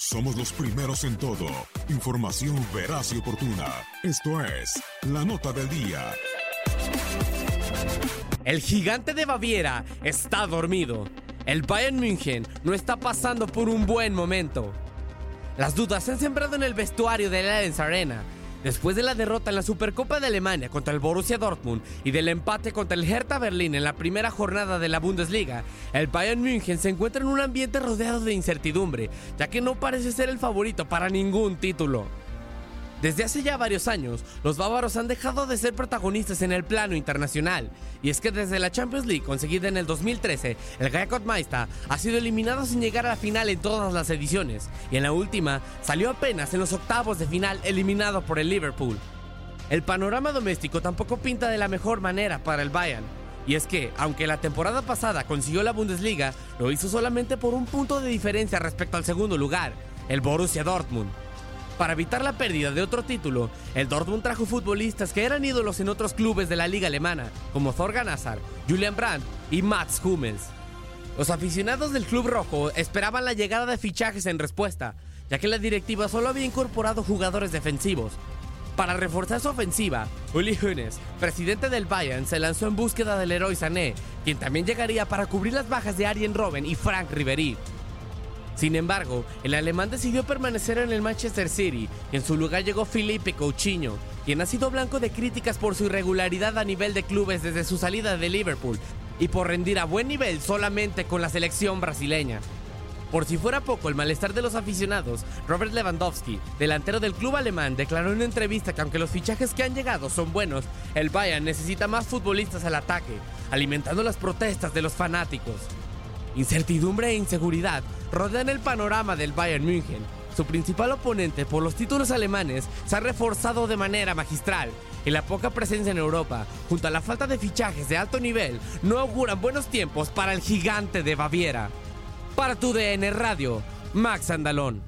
Somos los primeros en todo. Información veraz y oportuna. Esto es La Nota del Día. El gigante de Baviera está dormido. El Bayern München no está pasando por un buen momento. Las dudas se han sembrado en el vestuario de la Arena Después de la derrota en la Supercopa de Alemania contra el Borussia Dortmund y del empate contra el Hertha Berlín en la primera jornada de la Bundesliga, el Bayern München se encuentra en un ambiente rodeado de incertidumbre, ya que no parece ser el favorito para ningún título. Desde hace ya varios años, los bávaros han dejado de ser protagonistas en el plano internacional, y es que desde la Champions League conseguida en el 2013, el Gaekot Meister ha sido eliminado sin llegar a la final en todas las ediciones, y en la última salió apenas en los octavos de final eliminado por el Liverpool. El panorama doméstico tampoco pinta de la mejor manera para el Bayern, y es que, aunque la temporada pasada consiguió la Bundesliga, lo hizo solamente por un punto de diferencia respecto al segundo lugar, el Borussia Dortmund. Para evitar la pérdida de otro título, el Dortmund trajo futbolistas que eran ídolos en otros clubes de la liga alemana, como Thorgan Hazard, Julian Brandt y Mats Hummels. Los aficionados del club rojo esperaban la llegada de fichajes en respuesta, ya que la directiva solo había incorporado jugadores defensivos. Para reforzar su ofensiva, Uli Hoeneß, presidente del Bayern, se lanzó en búsqueda del héroe Sané, quien también llegaría para cubrir las bajas de Arjen Robben y Frank Ribery. Sin embargo, el alemán decidió permanecer en el Manchester City y en su lugar llegó Felipe Coutinho, quien ha sido blanco de críticas por su irregularidad a nivel de clubes desde su salida de Liverpool y por rendir a buen nivel solamente con la selección brasileña. Por si fuera poco el malestar de los aficionados, Robert Lewandowski, delantero del club alemán, declaró en una entrevista que aunque los fichajes que han llegado son buenos, el Bayern necesita más futbolistas al ataque, alimentando las protestas de los fanáticos. Incertidumbre e inseguridad rodean el panorama del Bayern München. Su principal oponente por los títulos alemanes se ha reforzado de manera magistral y la poca presencia en Europa, junto a la falta de fichajes de alto nivel, no auguran buenos tiempos para el gigante de Baviera. Para tu DN Radio, Max Andalón.